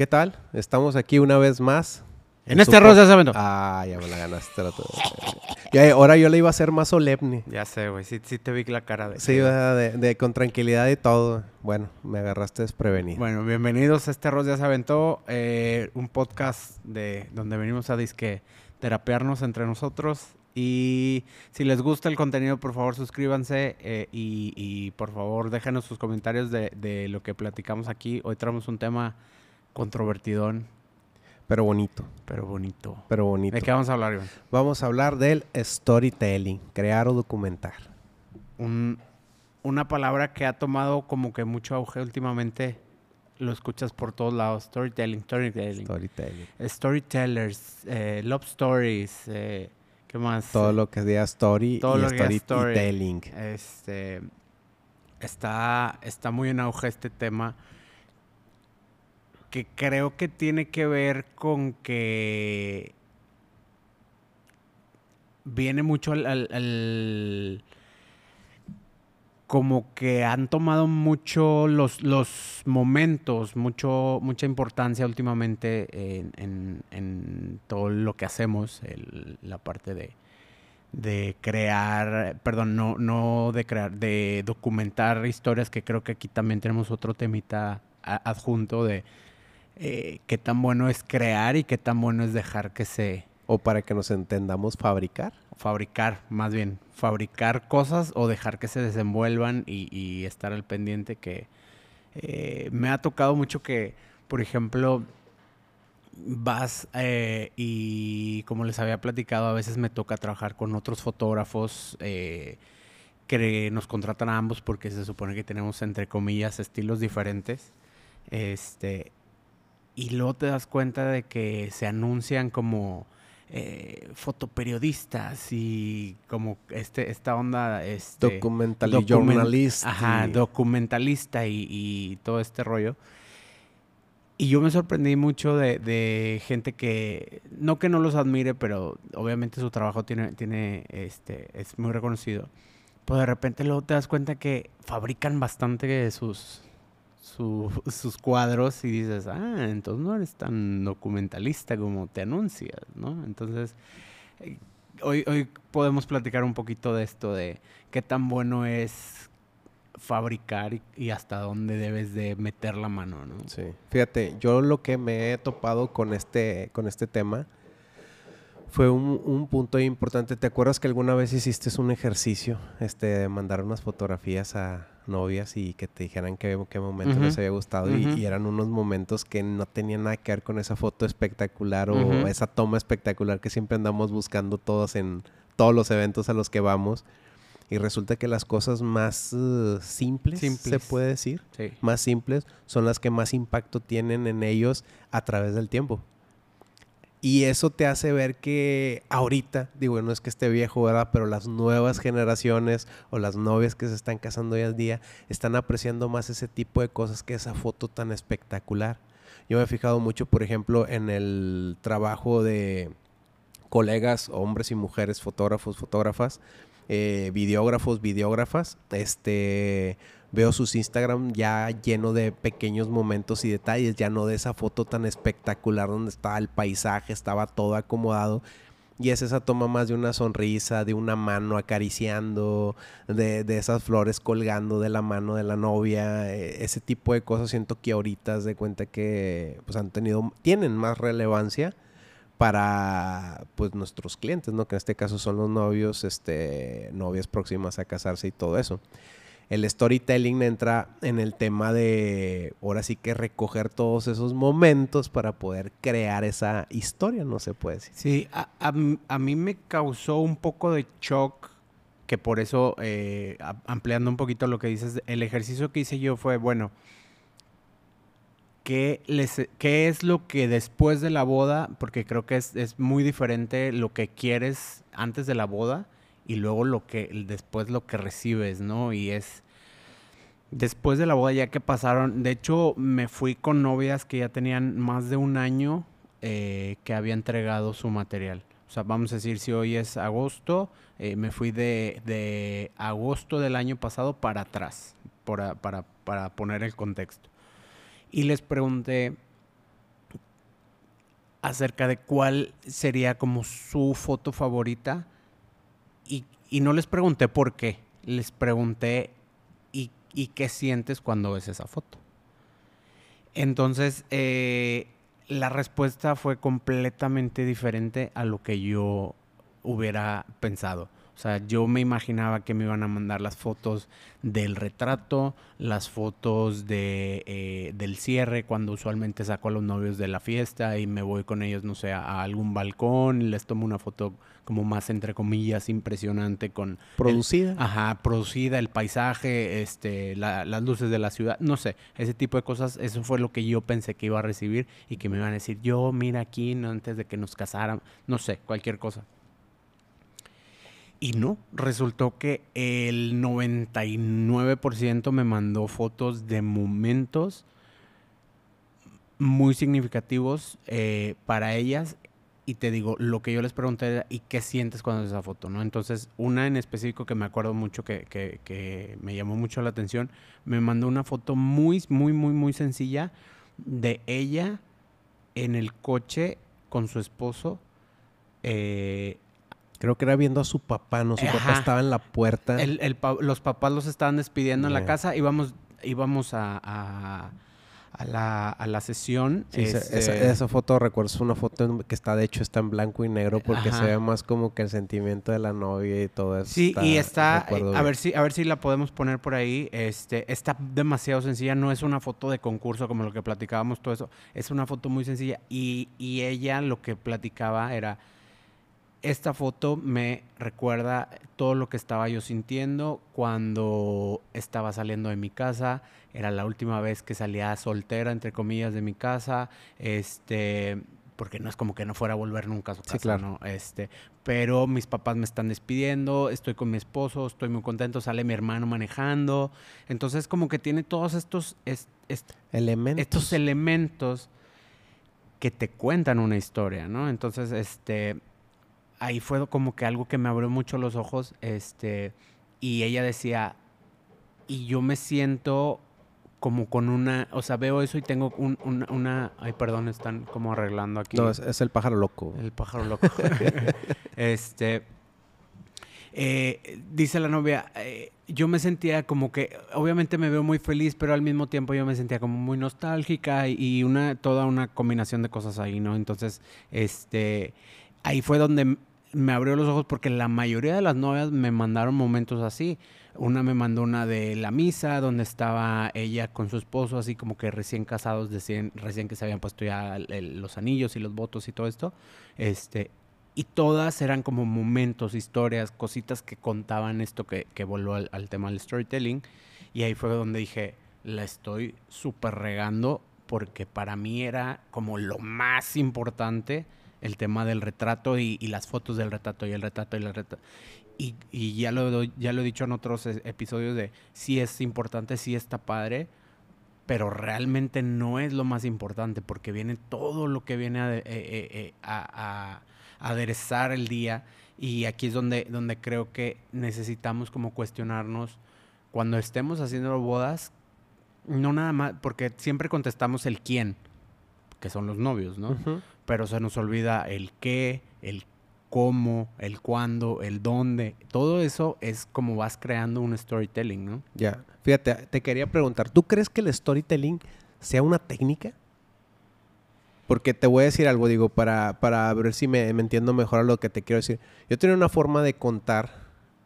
¿Qué tal? Estamos aquí una vez más. En este arroz ya saben. Ah, ya me la ganaste. Ya, ahora yo le iba a hacer más solemne. Ya sé, güey. Sí, sí te vi la cara de. Sí, de, de- con tranquilidad y todo. Bueno, me agarraste desprevenido. Bueno, bienvenidos a este arroz ya se aventó. eh, un podcast de donde venimos a disque terapearnos entre nosotros. Y si les gusta el contenido, por favor suscríbanse eh, y, y por favor déjenos sus comentarios de, de lo que platicamos aquí. Hoy traemos un tema controvertidón, Pero bonito, pero bonito. pero bonito. ¿De qué vamos a hablar, Iván? Vamos a hablar del storytelling, crear o documentar. Un- una palabra que ha tomado como que mucho auge últimamente. Lo escuchas por todos lados. Storytelling, storytelling. Storytelling. Storytellers, eh, love stories, eh, ¿qué más? Todo lo que diga story Todo y lo que story. Este, está, está muy en auge este tema que creo que tiene que ver con que viene mucho al, al- como que han tomado mucho los, los momentos, mucho, mucha importancia últimamente en, en- todo lo que hacemos, la parte de, de crear, perdón, no, no de crear, de documentar historias, que creo que aquí también tenemos otro temita adjunto de eh, qué tan bueno es crear y qué tan bueno es dejar que se O para que nos entendamos, fabricar. fabricar, más bien, fabricar cosas o dejar que se desenvuelvan y, y estar al pendiente que eh, me ha tocado mucho que, por ejemplo, vas eh, y como les había platicado, a veces me toca trabajar con otros fotógrafos eh, que nos contratan a ambos porque se supone que tenemos, entre comillas, estilos diferentes. Este, y luego te das cuenta de que se anuncian como eh, fotoperiodistas y como este, esta onda... Este, Documental y documen- journalist. Ajá, documentalista y, y todo este rollo. Y yo me sorprendí mucho de, de gente que, no que no los admire, pero obviamente su trabajo tiene, tiene, este, es muy reconocido. Pues de repente luego te das cuenta que fabrican bastante sus, su- sus cuadros y dices, ah, entonces no eres tan documentalista como te anuncias, ¿no? Entonces, eh, hoy, hoy podemos platicar un poquito de esto, de qué tan bueno es fabricar y, y hasta dónde debes de meter la mano, ¿no? Sí. Fíjate, yo lo que me he topado con este, con este tema fue un, un punto importante. ¿Te acuerdas que alguna vez hiciste un ejercicio este, de mandar unas fotografías a novias y que te dijeran qué, qué momento les había gustado? y- eran unos momentos que no tenían nada que ver con esa foto espectacular o esa toma espectacular que siempre andamos buscando todos en todos los eventos a los que vamos. Y resulta que las cosas más eh, simples, se Simples. puede decir, Sí. más simples son las que más impacto tienen en ellos a través del tiempo. Y eso te hace ver que ahorita, digo, no es que esté viejo, ¿verdad? Pero las nuevas generaciones o las novias que se están casando hoy en día están apreciando más ese tipo de cosas que esa foto tan espectacular. Yo me he fijado mucho, por ejemplo, en el trabajo de colegas, hombres y mujeres, fotógrafos, fotógrafas, eh, videógrafos, videógrafas. Este, veo sus Instagram ya lleno de pequeños momentos y detalles, ya no de esa foto tan espectacular donde estaba el paisaje, estaba todo acomodado. Y es esa toma más de una sonrisa, de una mano acariciando, de, de esas flores colgando de la mano de la novia, eh, ese tipo de cosas siento que ahorita haz de cuenta que pues han tenido, tienen más relevancia para pues nuestros clientes, ¿no? Que en este caso son los novios, este, novias próximas a casarse y todo eso. El storytelling entra en el tema de ahora sí que recoger todos esos momentos para poder crear esa historia, no se puede decir. Sí, a, mí me causó un poco de shock, que por eso, eh, ampliando un poquito lo que dices, el ejercicio que hice yo fue, bueno, ¿qué, les, qué es lo que después de la boda, porque creo que es muy diferente lo que quieres antes de la boda y luego lo que, después lo que recibes, ¿no? Y es... Después de la boda, ya que pasaron, de hecho, me fui con novias que ya tenían más de un año eh, que había entregado su material. O sea, vamos a decir, si hoy es agosto, eh, me fui de, de agosto del año pasado para atrás, para, para, para poner el contexto. Y les pregunté, acerca de cuál sería como su foto favorita y, y no les pregunté por qué, les pregunté y, qué sientes cuando ves esa foto. Entonces, eh, la respuesta fue completamente diferente a lo que yo hubiera pensado. O sea, yo me imaginaba que me iban a mandar las fotos del retrato, las fotos de, eh, del cierre, cuando usualmente saco a los novios de la fiesta y me voy con ellos, no sé, a algún balcón y les tomo una foto como más, entre comillas, impresionante con... ¿Producida? ajá, producida, el paisaje, este, las luces de la ciudad, no sé, ese tipo de cosas, eso fue lo que yo pensé que iba a recibir y que me iban a decir, yo, mira aquí, antes de que nos casaran, no sé, cualquier cosa. Y no, resultó que el 99% me mandó fotos de momentos muy significativos eh, para ellas. Y te digo, lo que yo les pregunté era, ¿y qué sientes cuando ves esa foto? ¿no? Entonces, una en específico que me acuerdo mucho, que, que, me llamó mucho la atención, me mandó una foto muy, muy, muy, muy sencilla de ella en el coche con su esposo. Eh, Creo que era viendo a su papá, ¿no? Su papá estaba en la puerta. los papás los estaban despidiendo en la casa. Íbamos, íbamos a, a, la, a la, sesión. Este esa, foto, recuerdo, es una foto que está, de hecho, está en blanco y negro porque se ve más como que el sentimiento de la novia y todo eso. Sí, y está, a ver, si, a ver si la podemos poner por ahí. Este, está demasiado sencilla, no es una foto de concurso como lo que platicábamos, todo eso. Es una foto muy sencilla. Y, y ella lo que platicaba era esta foto me recuerda todo lo que estaba yo sintiendo cuando estaba saliendo de mi casa. Era la última vez que salía soltera, entre comillas, de mi casa. Este, porque no es como que no fuera a volver nunca a su casa, sí, claro. ¿no? Este, pero mis papás me están despidiendo, estoy con mi esposo, estoy muy contento, sale mi hermano manejando. Entonces, como que tiene todos estos elementos. Estos elementos que te cuentan una historia, ¿no? Entonces, este ahí fue como que algo que me abrió mucho los ojos, este, y ella decía, y yo me siento como con una, o sea, veo eso y tengo una, ay, perdón, están como arreglando aquí. No, es, el pájaro loco. El pájaro loco. este, eh, dice la novia, eh, yo me sentía como que, obviamente me veo muy feliz, pero al mismo tiempo yo me sentía como muy nostálgica y, y una, toda una combinación de cosas ahí, ¿no? Entonces, este, ahí fue donde me abrió los ojos porque la mayoría de las novias me mandaron momentos así. Una me mandó una de la misa, donde estaba ella con su esposo, así como que recién casados, recién, recién que se habían puesto ya los anillos y los votos y todo esto. Este, y todas eran como momentos, historias, cositas que contaban esto que, que volvió al, al, tema del storytelling. Y ahí fue donde dije, la estoy súper regando porque para mí era como lo más importante el tema del retrato y, las fotos del retrato y el retrato y el retrato. Y, y, ya, lo, ya lo he dicho en otros e, episodios de sí es importante, sí está padre, pero realmente no es lo más importante porque viene todo lo que viene a, eh, eh, eh, a, aderezar el día y aquí es donde, donde creo que necesitamos como cuestionarnos cuando estemos haciendo bodas, no nada más, porque siempre contestamos el quién, que son los novios, ¿no? Pero se nos olvida el qué, el cómo, el cuándo, el dónde. Todo eso es como vas creando un storytelling, ¿no? Ya. Fíjate, te quería preguntar, ¿tú crees que el storytelling sea una técnica? Porque te voy a decir algo, digo, para, para ver si me, entiendo mejor a lo que te quiero decir. Yo tenía una forma de contar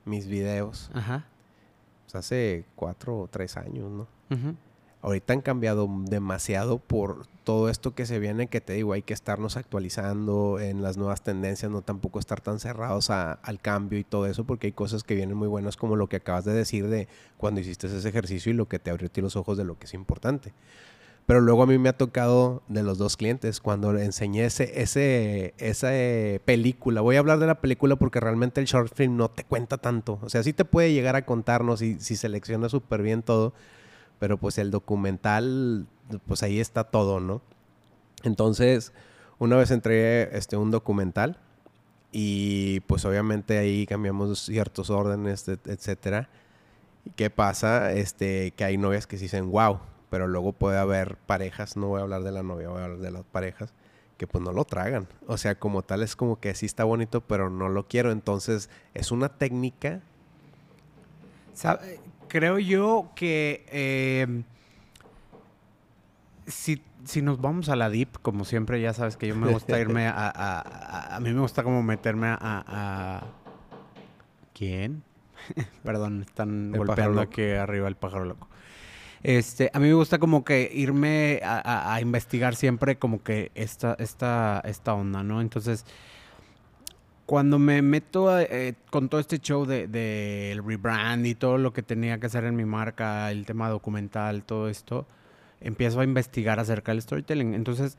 mis videos. Ajá. Pues hace cuatro o tres años, ¿no? Ajá. Ahorita han cambiado demasiado por todo esto que se viene, que te digo, hay que estarnos actualizando en las nuevas tendencias, no tampoco estar tan cerrados al cambio y todo eso, porque hay cosas que vienen muy buenas como lo que acabas de decir de cuando hiciste ese ejercicio y lo que te abrió los ojos de lo que es importante. Pero luego a mí me ha tocado de los dos clientes, cuando le enseñé ese, ese, esa película, voy a hablar de la película porque realmente el short film no te cuenta tanto, o sea, sí te puede llegar a contarnos si selecciona súper bien todo, pero pues el documental, pues ahí está todo, ¿no? Entonces, una vez entré este, un documental y pues obviamente ahí cambiamos ciertos órdenes, etcétera. ¿Qué pasa? Este, que hay novias que se dicen, wow, pero luego puede haber parejas, no voy a hablar de la novia, voy a hablar de las parejas, que pues no lo tragan. O sea, como tal es como que sí está bonito, pero no lo quiero. Entonces, es una técnica. Creo yo que eh, si, si, nos vamos a la deep, como siempre, ya sabes que yo me gusta irme a... A, a, mí me gusta como meterme a... a ¿Quién? Perdón, están golpeando aquí arriba el pájaro loco. Este, a mí me gusta como que irme a, investigar siempre como que esta, esta, esta onda, ¿no? Entonces, cuando me meto eh, con todo este show del de, rebrand y todo lo que tenía que hacer en mi marca, el tema documental, todo esto, empiezo a investigar acerca del storytelling. Entonces,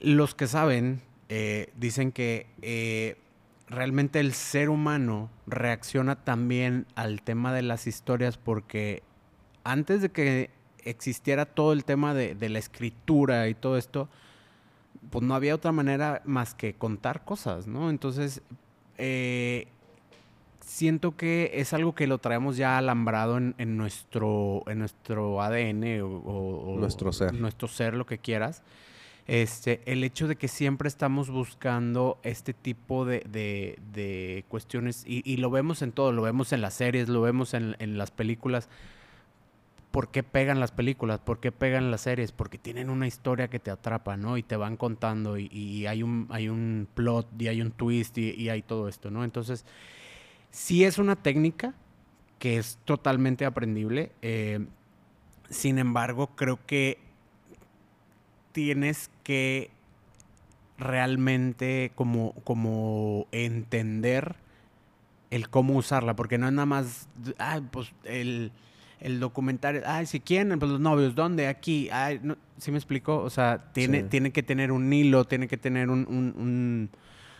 los que saben eh, dicen que eh, realmente el ser humano reacciona también al tema de las historias porque antes de que existiera todo el tema de, la escritura y todo esto, pues no había otra manera más que contar cosas, ¿no? Entonces, eh, siento que es algo que lo traemos ya alambrado en, nuestro, en nuestro ADN o, nuestro ser. Nuestro ser, lo que quieras. Este, el hecho de que siempre estamos buscando este tipo de, cuestiones, y, lo vemos en todo, lo vemos en las series, lo vemos en, en las películas, ¿por qué pegan las películas? ¿Por qué pegan las series? Porque tienen una historia que te atrapa, ¿no? Y te van contando y, hay, un, hay un plot y hay un twist y, hay todo esto, ¿no? Entonces, sí es una técnica que es totalmente aprendible. Eh, sin embargo, creo que tienes que realmente como, como entender el cómo usarla, porque no es nada más, ah, pues el el documental, ay, si quieren, pues los novios, ¿dónde? Aquí, ay, no, ¿sí me explico? O sea, tiene, tiene que tener un hilo, tiene que tener un... un,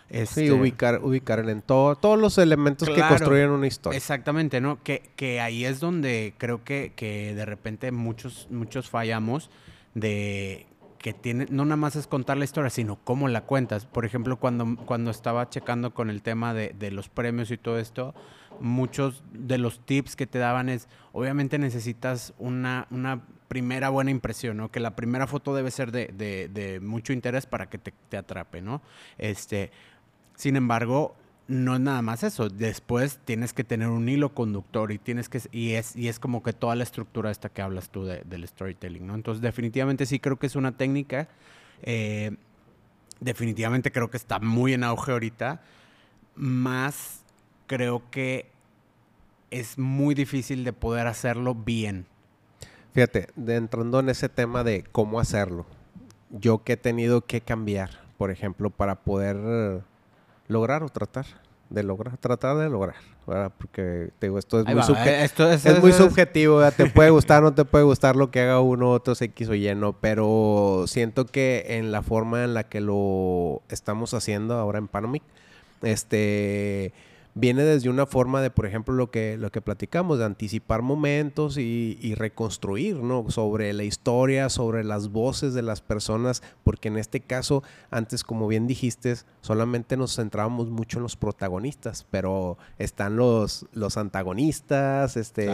este... Sí, ubicar, ubicar en todo, todos los elementos que construyen una historia. Exactamente, ¿no? Que, que ahí es donde creo que, que de repente muchos, muchos fallamos de que tiene, no nada más es contar la historia, sino cómo la cuentas. Por ejemplo, cuando, cuando estaba checando con el tema de, de los premios y todo esto, muchos de los tips que te daban es, obviamente necesitas una, una primera buena impresión, ¿no? Que la primera foto debe ser de, de, mucho interés para que te, te, atrape, ¿no? Este, sin embargo, no es nada más eso. Después tienes que tener un hilo conductor y tienes que y es y es como que toda la estructura esta que hablas tú del storytelling, ¿no? Entonces definitivamente sí creo que es una técnica. Eh, definitivamente creo que está muy en auge ahorita. Más creo que es muy difícil de poder hacerlo bien. Fíjate, de entrando en ese tema de cómo hacerlo, yo que he tenido que cambiar, por ejemplo, para poder lograr o tratar de lograr, tratar de lograr, Porque te digo, esto es muy, es, muy subjetivo, te puede gustar, no te puede gustar lo que haga uno, otro X o Y, pero siento que en la forma en la que lo estamos haciendo ahora en Panomic, este viene desde una forma de, por ejemplo, lo que, lo que platicamos, de anticipar momentos y, reconstruir, ¿no? Sobre la historia, sobre las voces de las personas, porque en este caso, antes, como bien dijiste, solamente nos centrábamos mucho en los protagonistas, pero están los, los antagonistas, este,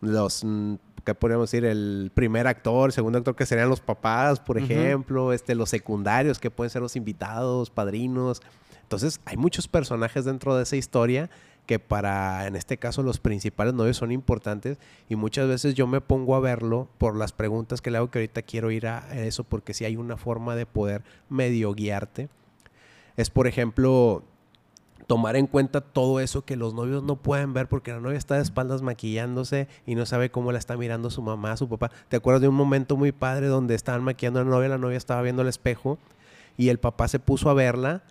los... Mm, ¿qué podríamos decir? El primer actor, el segundo actor que serían los papás, por ejemplo, este, los secundarios que pueden ser los invitados, padrinos. Entonces, hay muchos personajes dentro de esa historia que para, en este caso, los principales novios son importantes y muchas veces yo me pongo a verlo por las preguntas que le hago que ahorita quiero ir a eso porque si hay una forma de poder medio guiarte. Es, por ejemplo, tomar en cuenta todo eso que los novios no pueden ver porque la novia está de espaldas maquillándose y no sabe cómo la está mirando su mamá, su papá. ¿Te acuerdas de un momento muy padre donde estaban maquillando a la novia, la novia estaba viendo el espejo y el papá se puso a verla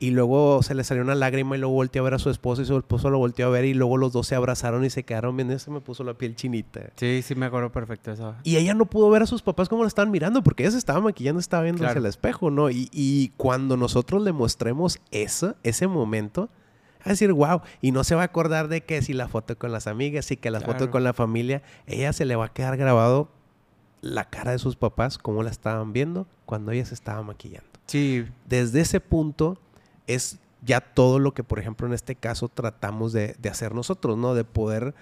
y luego se le salió una lágrima y luego volteó a ver a su esposo y su esposo lo volteó a ver y luego los dos se abrazaron y se quedaron viendo. Eso me puso la piel chinita. Sí, sí, me acuerdo perfecto eso. Y ella no pudo ver a sus papás como la estaban mirando porque ella se estaba maquillando, estaba viendo hacia el espejo, ¿no? Y, y, cuando nosotros le mostremos eso, ese momento, a decir, wow, y no se va a acordar de que si la foto con las amigas y que la foto con la familia, ella se le va a quedar grabado la cara de sus papás, cómo la estaban viendo cuando ella se estaba maquillando. Sí. Desde ese punto es ya todo lo que, por ejemplo, en este caso tratamos de, hacer nosotros, ¿no? De poder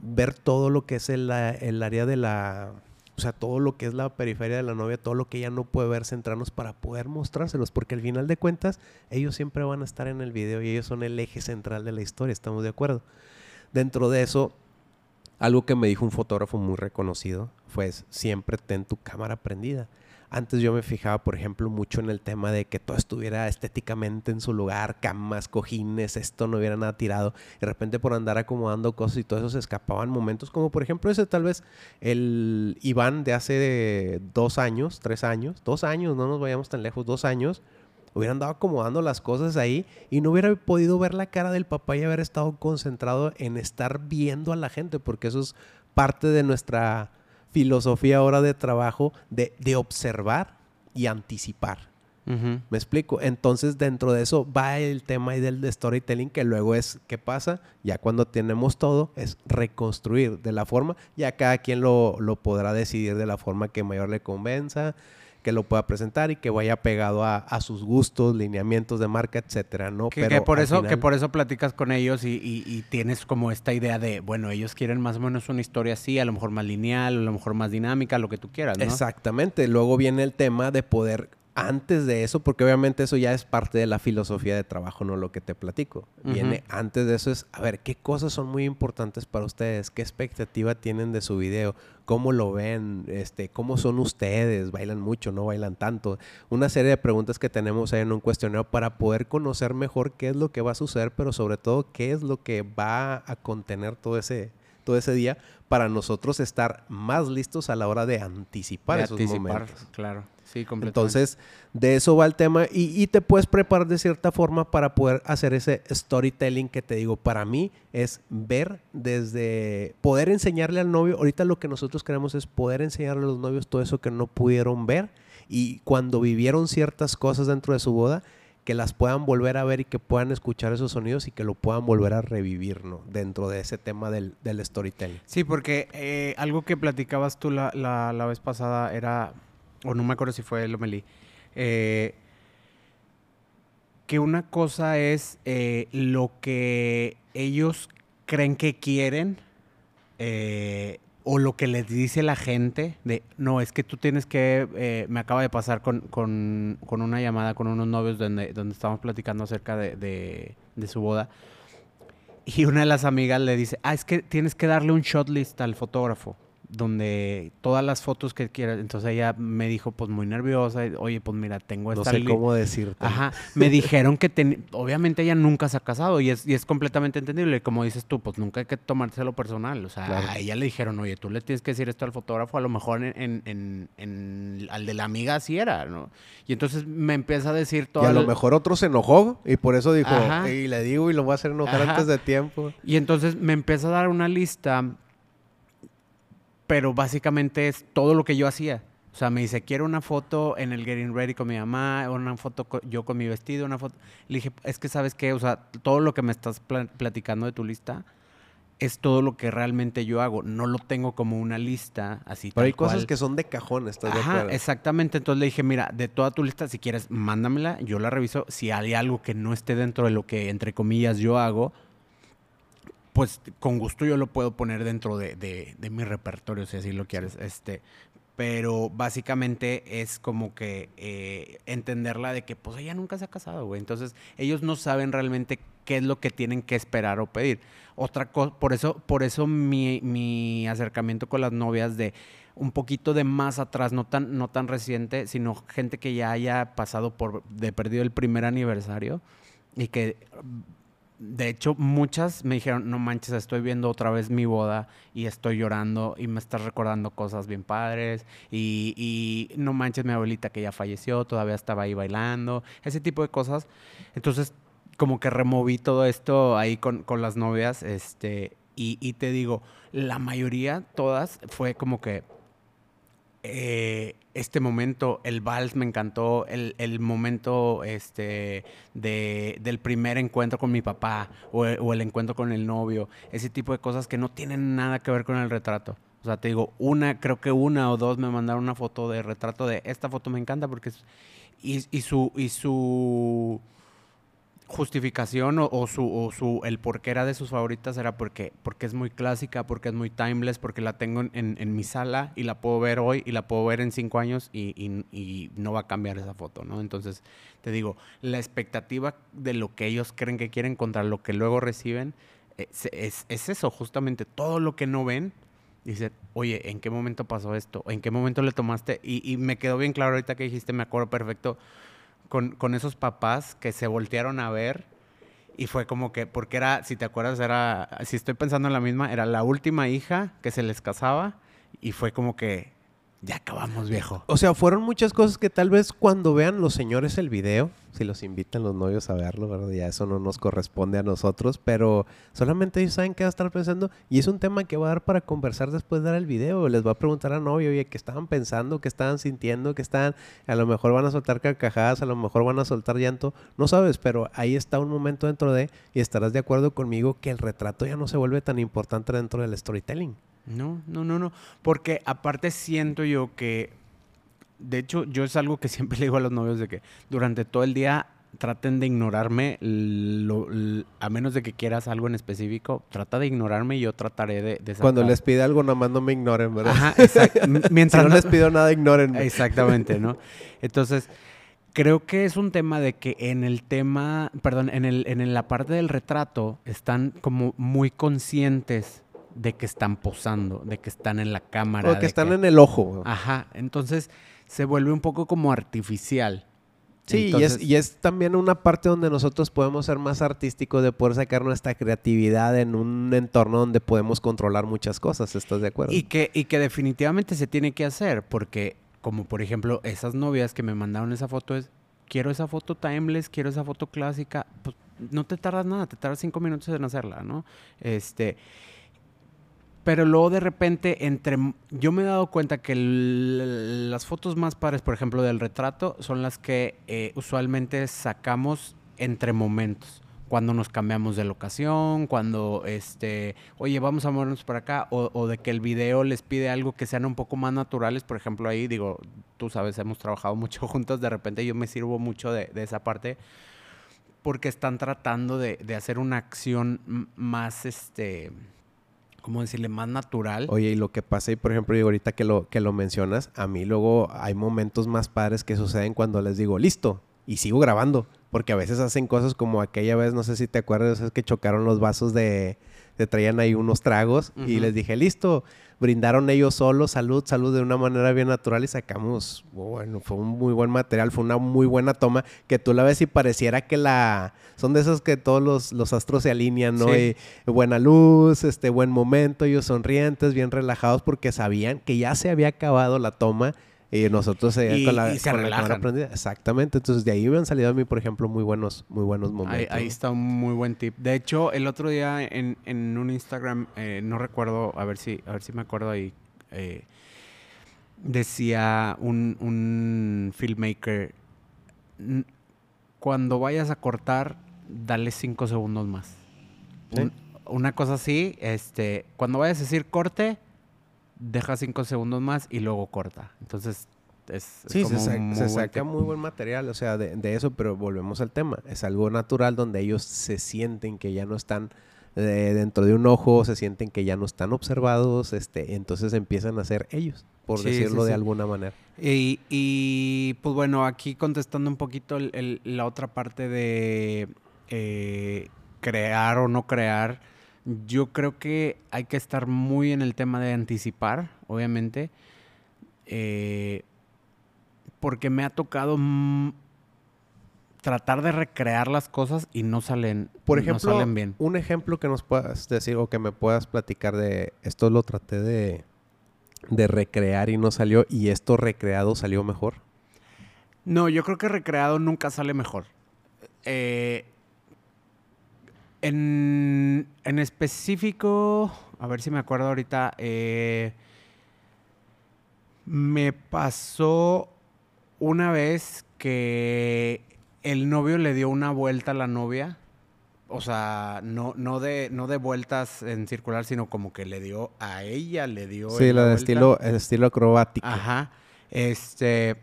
ver todo lo que es el, área de la o sea, todo lo que es la periferia de la novia, todo lo que ella no puede ver, centrarnos para poder mostrárselos, porque al final de cuentas, ellos siempre van a estar en el video y ellos son el eje central de la historia, estamos de acuerdo. Dentro de eso, algo que me dijo un fotógrafo muy reconocido fue siempre ten tu cámara prendida. Antes yo me fijaba, por ejemplo, mucho en el tema de que todo estuviera estéticamente en su lugar, camas, cojines, esto no hubiera nada tirado. De repente por andar acomodando cosas y todo eso se escapaban momentos, como por ejemplo ese tal vez el Iván de hace dos años, tres años, dos años, no nos vayamos tan lejos, dos años, hubiera andado acomodando las cosas ahí y no hubiera podido ver la cara del papá y haber estado concentrado en estar viendo a la gente, porque eso es parte de nuestra filosofía ahora de trabajo de, observar y anticipar. ¿Me explico? Entonces, dentro de eso va el tema del storytelling, que luego es, ¿qué pasa? Ya cuando tenemos todo, es reconstruir de la forma, ya cada quien lo, lo podrá decidir de la forma que mayor le convenza, que lo pueda presentar y que vaya pegado a, sus gustos, lineamientos de marca, etcétera, ¿no? Que, Pero por eso, que por eso platicas con ellos y, tienes como esta idea de, bueno, ellos quieren más o menos una historia así, a lo mejor más lineal, a lo mejor más dinámica, lo que tú quieras, ¿no? Exactamente. Luego viene el tema de poder antes de eso, porque obviamente eso ya es parte de la filosofía de trabajo, no lo que te platico. Viene antes de eso es, a ver, ¿qué cosas son muy importantes para ustedes? ¿Qué expectativa tienen de su video? ¿Cómo lo ven? Este, ¿Cómo son ustedes? ¿Bailan mucho? ¿No bailan tanto? Una serie de preguntas que tenemos ahí en un cuestionario para poder conocer mejor qué es lo que va a suceder, pero sobre todo qué es lo que va a contener todo ese, todo ese día para nosotros estar más listos a la hora de anticipar esos momentos. Claro. Entonces, de eso va el tema y, te puedes preparar de cierta forma para poder hacer ese storytelling que te digo, para mí es ver desde poder enseñarle al novio, ahorita lo que nosotros queremos es poder enseñarle a los novios todo eso que no pudieron ver y cuando vivieron ciertas cosas dentro de su boda, que las puedan volver a ver y que puedan escuchar esos sonidos y que lo puedan volver a revivir, ¿no? Dentro de ese tema del, storytelling. Sí, porque eh, algo que platicabas tú la, la, vez pasada era o no me acuerdo si fue Lomelí, eh, que una cosa es eh, lo que ellos creen que quieren eh, o lo que les dice la gente de, no, es que tú tienes que, me acaba de pasar con, una llamada con unos novios donde, donde estábamos platicando acerca de, de, su boda. Y una de las amigas le dice, ah, es que tienes que darle un shot list al fotógrafo donde todas las fotos que quieras. Entonces ella me dijo, pues muy nerviosa, oye, pues mira, tengo esta... No sé cómo decirte. Ajá. Me dijeron que obviamente ella nunca se ha casado y es, y es completamente entendible. Como dices tú, pues nunca hay que tomárselo personal. O sea, a ella le dijeron, oye, tú le tienes que decir esto al fotógrafo, a lo mejor en, en, en, al de la amiga así era, ¿no? Y entonces me empieza a decir todo... Y a lo mejor otro se enojó y por eso dijo, y le digo y lo voy a hacer enojar antes de tiempo. Y entonces me empieza a dar una lista pero básicamente es todo lo que yo hacía. O sea, me dice, quiero una foto en el Getting Ready con mi mamá, una foto yo con mi vestido, una foto... Le dije, es que sabes qué, o sea, todo lo que me estás platicando de tu lista es todo lo que realmente yo hago. No lo tengo como una lista así. Pero hay cosas que son de cajón, ¿estás de acuerdo? exactamente. Entonces le dije, mira, de toda tu lista, si quieres, mándamela, yo la reviso. Si hay algo que no esté dentro de lo que, entre comillas, yo hago, pues con gusto yo lo puedo poner dentro de, mi repertorio, si así lo quieres. Este, pero básicamente es como que eh, entenderla de que pues ella nunca se ha casado, güey. Entonces ellos no saben realmente qué es lo que tienen que esperar o pedir. Otra cosa, por eso, por eso mi, mi, acercamiento con las novias de un poquito de más atrás, no tan, no tan reciente, sino gente que ya haya pasado por, de perdido el primer aniversario y que de hecho, muchas me dijeron, no manches, estoy viendo otra vez mi boda y estoy llorando y me estás recordando cosas bien padres y, y, no manches, mi abuelita que ya falleció, todavía estaba ahí bailando, ese tipo de cosas. Entonces, como que removí todo esto ahí con, con las novias, este, y, y te digo, la mayoría, todas, fue como que eh, este momento, el vals me encantó, el, el momento este, de, del primer encuentro con mi papá o, el encuentro con el novio, ese tipo de cosas que no tienen nada que ver con el retrato. O sea, te digo, una, creo que una o dos me mandaron una foto de retrato de esta foto me encanta porque es, y, y su, y su justificación o, su, o su el por qué era de sus favoritas era porque, porque es muy clásica, porque es muy timeless, porque la tengo en, mi sala y la puedo ver hoy y la puedo ver en cinco años y, no va a cambiar esa foto, ¿no? Entonces, te digo, la expectativa de lo que ellos creen que quieren contra lo que luego reciben es, es, eso, justamente todo lo que no ven. Dice, oye, ¿en qué momento pasó esto? ¿En qué momento le tomaste? Y, y me quedó bien claro ahorita que dijiste, me acuerdo perfecto con, esos papás que se voltearon a ver y fue como que, porque era, si te acuerdas, era, si estoy pensando en la misma, era la última hija que se les casaba y fue como que, ya acabamos, viejo. O sea, fueron muchas cosas que tal vez cuando vean los señores el video, si los invitan los novios a verlo, ¿verdad? Ya eso no nos corresponde a nosotros, pero solamente ellos saben qué va a estar pensando y es un tema que va a dar para conversar después de dar el video. Les va a preguntar a novio, oye, ¿qué estaban pensando? ¿Qué estaban sintiendo? ¿Qué estaban? A lo mejor van a soltar carcajadas, a lo mejor van a soltar llanto, no sabes, pero ahí está un momento dentro de, y estarás de acuerdo conmigo, que el retrato ya no se vuelve tan importante dentro del storytelling. No, no, no, no. Porque aparte siento yo que, de hecho, yo es algo que siempre le digo a los novios de que durante todo el día traten de ignorarme, a menos de que quieras algo en específico, trata de ignorarme y yo trataré de, de Cuando les pide algo, nada más no me ignoren, ¿verdad? Ajá, exacto. Mientras no, les pido nada, ignórenme. Exactamente, ¿no? Entonces, creo que es un tema de que en el tema, perdón, en, el, en la parte del retrato están como muy conscientes de que están posando, de que están en la cámara. O que están en el ojo. Ajá, entonces se vuelve un poco como artificial. Sí, y, es, y, es, también una parte donde nosotros podemos ser más artísticos, de poder sacar nuestra creatividad en un entorno donde podemos controlar muchas cosas, ¿estás de acuerdo? Y que, y que definitivamente se tiene que hacer, porque como por ejemplo esas novias que me mandaron esa foto es, quiero esa foto timeless, quiero esa foto clásica, pues no te tardas nada, te tardas cinco minutos en hacerla, ¿no? Este, pero luego de repente, entre. Yo me he dado cuenta que las fotos más padres, por ejemplo, del retrato, son las que eh, usualmente sacamos entre momentos. Cuando nos cambiamos de locación, cuando, este, oye, vamos a movernos por acá, o, de que el video les pide algo que sean un poco más naturales. Por ejemplo, ahí, digo, tú sabes, hemos trabajado mucho juntos, de repente yo me sirvo mucho de, esa parte, porque están tratando de, de hacer una acción más, este ¿cómo decirle? Más natural. Oye, y lo que pasa, y por ejemplo, digo, ahorita que lo, que lo mencionas, a mí luego hay momentos más padres que suceden cuando les digo, listo, y sigo grabando. Porque a veces hacen cosas como aquella vez, no sé si te acuerdas, es que chocaron los vasos de, te traían ahí unos tragos y les dije, listo, brindaron ellos solos, salud, salud de una manera bien natural y sacamos, bueno, fue un muy buen material, fue una muy buena toma que tú la ves y pareciera que la, son de esos que todos los, astros se alinean, ¿no? Y buena luz, este buen momento, ellos sonrientes, bien relajados porque sabían que ya se había acabado la toma y nosotros eh, con la, Exactamente. Entonces de ahí me han salido a mí, por ejemplo, muy buenos, muy buenos momentos. Ahí, está un muy buen tip. De hecho, el otro día en, en un Instagram, eh, no recuerdo, a ver si, a ver si me acuerdo ahí. Eh, decía un, un filmmaker. Cuando vayas a cortar, dale cinco segundos más. una cosa así, este, cuando vayas a decir corte, deja cinco segundos más y luego corta. Entonces, es, sí, se, saca muy buen material, o sea, de, eso, pero volvemos al tema. Es algo natural donde ellos se sienten que ya no están eh, dentro de un ojo, se sienten que ya no están observados, este, entonces empiezan a ser ellos, por decirlo de alguna manera. Y, y, pues bueno, aquí contestando un poquito la otra parte de eh, crear o no crear yo creo que hay que estar muy en el tema de anticipar, obviamente, eh, porque me ha tocado tratar de recrear las cosas y no salen, Por ejemplo, salen bien. Un ejemplo que nos puedas decir o que me puedas platicar de esto lo traté de, de recrear y no salió y esto recreado salió mejor. No, yo creo que recreado nunca sale mejor. Eh, en, específico, a ver si me acuerdo ahorita, eh, me pasó una vez que el novio le dio una vuelta a la novia. O sea, no, no, de, no de vueltas en circular, sino como que le dio a ella, le dio. Sí, la de estilo, el estilo acrobático. Ajá. Este.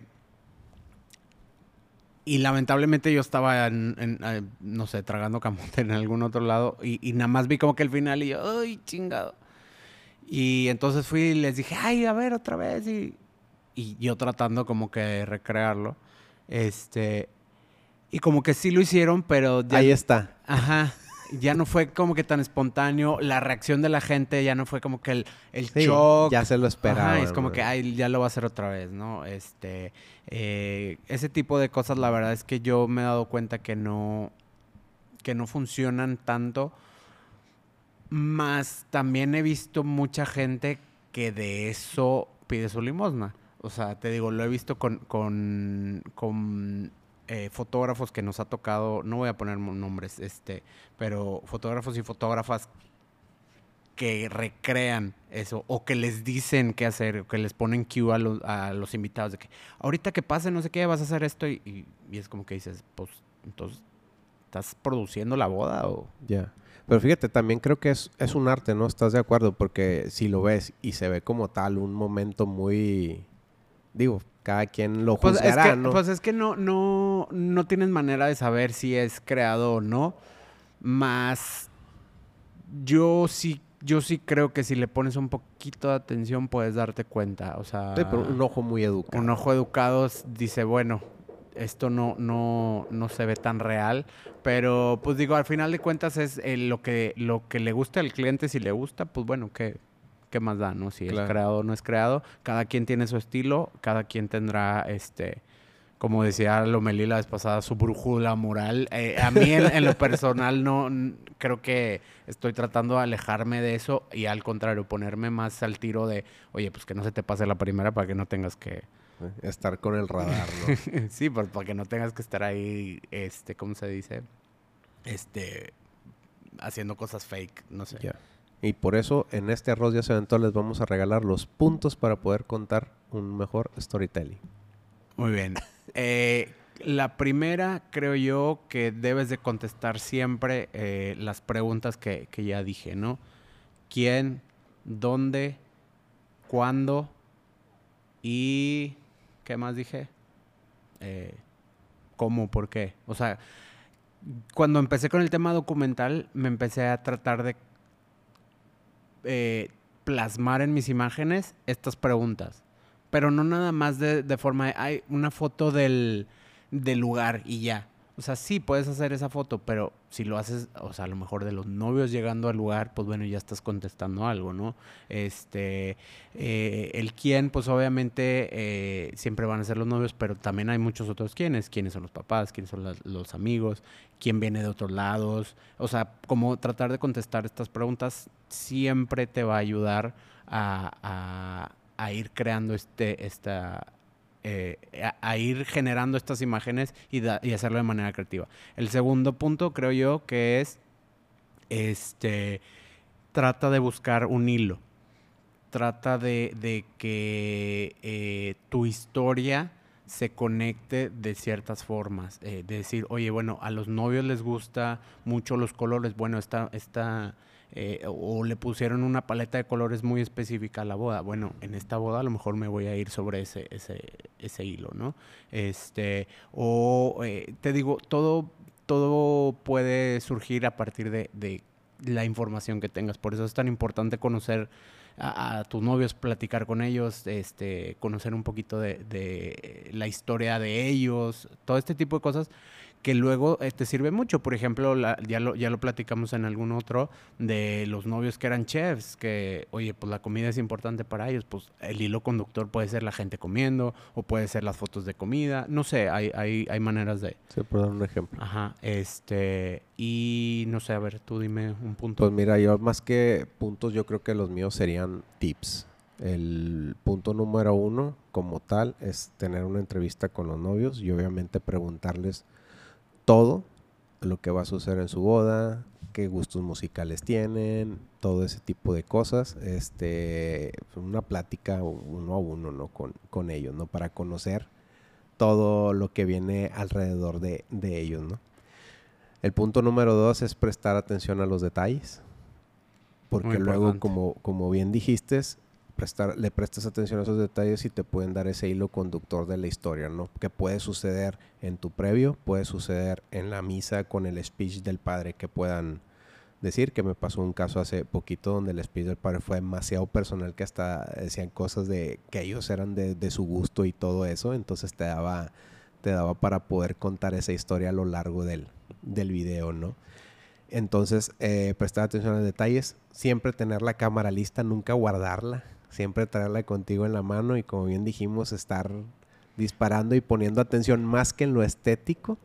Y lamentablemente yo estaba, en, eh, no sé, tragando camote en algún otro lado y, nada más vi como que el final y yo, ¡ay, chingado! Y entonces fui y les dije, ¡ay, a ver, otra vez! Y, y yo tratando como que de recrearlo. Este, y como que sí lo hicieron, pero... Ahí está. Ajá ya no fue como que tan espontáneo. La reacción de la gente ya no fue como que el, el shock. Ya se lo esperaba. es como que, ay, ya lo va a hacer otra vez, ¿no? Este, eh, ese tipo de cosas, la verdad es que yo me he dado cuenta que no, que no funcionan tanto. Más también he visto mucha gente que de eso pide su limosna. O sea, te digo, lo he visto con, con, con eh, fotógrafos que nos ha tocado, no voy a poner nombres, este, pero fotógrafos y fotógrafas que recrean eso o que les dicen qué hacer, o que les ponen cue a, a, los invitados de que ahorita que pase no sé qué vas a hacer esto y, y, es como que dices, pues entonces estás produciendo la boda o ya. Pero fíjate, también creo que es, es un arte, ¿no? ¿Estás de acuerdo? Porque si lo ves y se ve como tal un momento muy, digo, cada quien lo juzgará, pues es que, ¿no? Pues es que no, no, no tienes manera de saber si es creado o no. Más yo sí, yo sí creo que si le pones un poquito de atención puedes darte cuenta. O sea. un ojo muy educado. Un ojo educado dice, bueno, esto no, no, no se ve tan real. Pero, pues digo, al final de cuentas es eh, lo que, lo que le gusta al cliente, si le gusta, pues bueno, que ¿qué más da, no? Si es creado o no es creado, cada quien tiene su estilo, cada quien tendrá, este, como decía Lomelí la vez pasada, su brújula moral. Eh, a mí en, lo personal no, creo que estoy tratando de alejarme de eso y al contrario, ponerme más al tiro de, oye, pues que no se te pase la primera para que no tengas que... Eh, estar con el radar, ¿no? sí, para que no tengas que estar ahí, este, ¿cómo se dice? Este, haciendo cosas fake, no sé. Y por eso en este arroz de evento les vamos a regalar los puntos para poder contar un mejor storytelling. Muy bien. Eh, la primera, creo yo, que debes de contestar siempre eh, las preguntas que, ya dije, ¿no? ¿Quién? ¿Dónde? ¿Cuándo? Y... ¿Qué más dije? Eh, ¿Cómo? ¿Por qué? O sea, cuando empecé con el tema documental, me empecé a tratar de eh, plasmar en mis imágenes estas preguntas. Pero no nada más de, de forma de, hay una foto del, del lugar y ya. O sea, sí puedes hacer esa foto, pero si lo haces, o sea, a lo mejor de los novios llegando al lugar, pues bueno, ya estás contestando algo, ¿no? Este, eh, el quién, pues obviamente eh, siempre van a ser los novios, pero también hay muchos otros quiénes, quiénes son los papás, quiénes son los amigos, quién viene de otros lados. O sea, como tratar de contestar estas preguntas siempre te va a ayudar a, a ir creando este, esta eh, a, ir generando estas imágenes y, hacerlo de manera creativa. El segundo punto creo yo que es, este, trata de buscar un hilo, trata de, que eh, tu historia se conecte de ciertas formas, eh, de decir, oye, bueno, a los novios les gusta mucho los colores, bueno, esta, esta eh, o le pusieron una paleta de colores muy específica a la boda. Bueno, en esta boda a lo mejor me voy a ir sobre ese, ese, ese hilo, ¿no? Este, o eh, te digo, todo, todo puede surgir a partir de, de, la información que tengas. Por eso es tan importante conocer a, a, tus novios, platicar con ellos, este, conocer un poquito de, de la historia de ellos, todo este tipo de cosas que luego te sirve mucho. Por ejemplo, ya, lo, ya lo platicamos en algún otro de los novios que eran chefs, que, oye, pues la comida es importante para ellos, pues el hilo conductor puede ser la gente comiendo o puede ser las fotos de comida, no sé, hay, hay, hay maneras de... Sí, por dar un ejemplo. Ajá, este, y no sé, a ver, tú dime un punto. Pues mira, yo más que puntos, yo creo que los míos serían tips. El punto número uno, como tal, es tener una entrevista con los novios y obviamente preguntarles todo lo que va a suceder en su boda, qué gustos musicales tienen, todo ese tipo de cosas. Este, una plática uno a uno, ¿no? Con, con ellos, ¿no? Para conocer todo lo que viene alrededor de, de ellos, ¿no? El punto número dos es prestar atención a los detalles. Porque luego, como, como bien dijiste, prestar, le prestas atención a esos detalles y te pueden dar ese hilo conductor de la historia, ¿no? Que puede suceder en tu previo, puede suceder en la misa con el speech del padre que puedan decir, que me pasó un caso hace poquito donde el speech del padre fue demasiado personal que hasta decían cosas de que ellos eran de, de su gusto y todo eso, entonces te daba, te daba para poder contar esa historia a lo largo del, del video, ¿no? Entonces, eh, prestar atención a los detalles, siempre tener la cámara lista, nunca guardarla, siempre traerla contigo en la mano y como bien dijimos, estar disparando y poniendo atención más que en lo estético,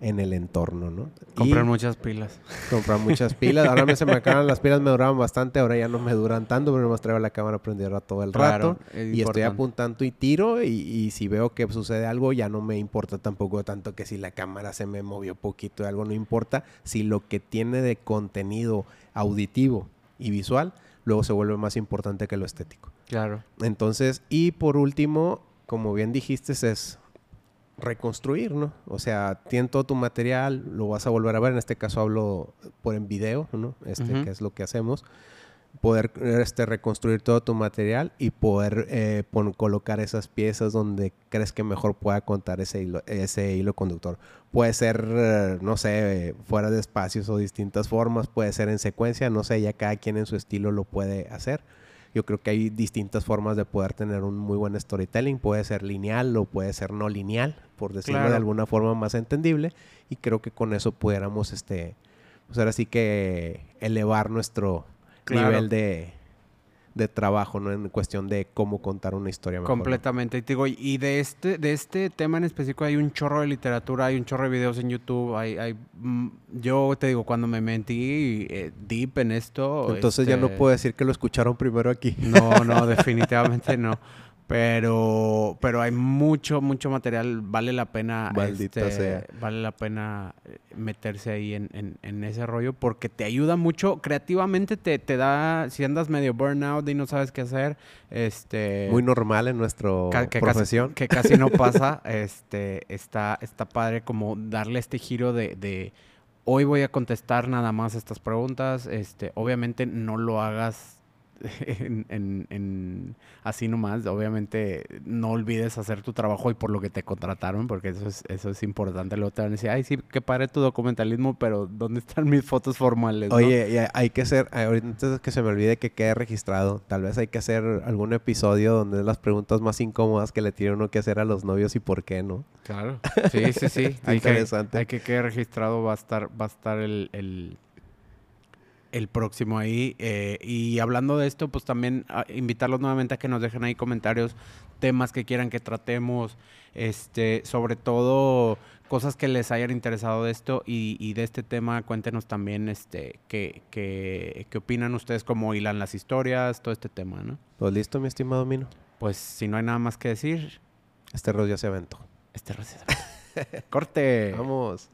en el entorno, ¿no? Comprar Y muchas pilas. comprar muchas pilas. Ahora me se me acaban las pilas, me duraban bastante, ahora ya no me duran tanto, pero más traigo la cámara prendida todo el rato. Es Y estoy apuntando y tiro y, y si veo que sucede algo ya no me importa tampoco tanto que si la cámara se me movió poquito de algo, no importa. Si lo que tiene de contenido auditivo y visual, luego se vuelve más importante que lo estético. Claro. Entonces, y por último, como bien dijiste, es reconstruir, ¿no? O sea, tienes todo tu material, lo vas a volver a ver. En este caso hablo por en video, ¿no? Este, que es lo que hacemos. Poder este, reconstruir todo tu material y poder eh, pon- colocar esas piezas donde crees que mejor pueda contar ese hilo, ese hilo conductor. Puede ser, eh, no sé, fuera de espacios o distintas formas, puede ser en secuencia, no sé, ya cada quien en su estilo lo puede hacer. Yo creo que hay distintas formas de poder tener un muy buen storytelling. Puede ser lineal o puede ser no lineal, por decirlo Claro. de alguna forma más entendible. Y creo que con eso pudiéramos, este, pues ahora sí que elevar nuestro Claro. nivel de, de trabajo, ¿no? En cuestión de cómo contar una historia. Completamente. Y te digo, y de este, de este tema en específico hay un chorro de literatura, hay un chorro de videos en YouTube, hay, hay mm, yo te digo, cuando me metí eh, deep en esto. Entonces ya no este, puedo decir que lo escucharon primero aquí. No, no, definitivamente no. Pero, pero hay mucho, mucho material. Vale la pena. Este, sea. Vale la pena eh, meterse ahí en, en- en ese rollo porque te ayuda mucho. Creativamente te, te da. Si andas medio burnout y no sabes qué hacer, este. Muy normal en nuestra profesión. Casi, que casi no pasa. este, está, está padre como darle este giro de, de hoy voy a contestar nada más estas preguntas. Este, obviamente no lo hagas en, en- en- así nomás. Obviamente no olvides hacer tu trabajo y por lo que te contrataron, porque eso es, eso es importante. Luego te van a decir, ay, sí, qué padre tu documentalismo, pero ¿dónde están mis fotos formales? no?" Oye, y hay que hacer, ahorita que se me olvide que quede registrado, tal vez hay que hacer algún episodio donde las preguntas más incómodas que le tiene uno que hacer a los novios y por qué, ¿no? Claro, sí, sí, sí. Que, interesante. hay que quede registrado, va a estar, va a estar el, el, el próximo ahí. eh, y hablando de esto, pues también a- invitarlos nuevamente a que nos dejen ahí comentarios, temas que quieran que tratemos, este, sobre todo cosas que les hayan interesado de esto y, y de este tema, cuéntenos también este, qué, qué, qué opinan ustedes, cómo hilan las historias, todo este tema, ¿no? Pues listo, mi estimado Mino. Pues si no hay nada más que decir, Este rollo ya se aventó. este receso. Corte. Vamos.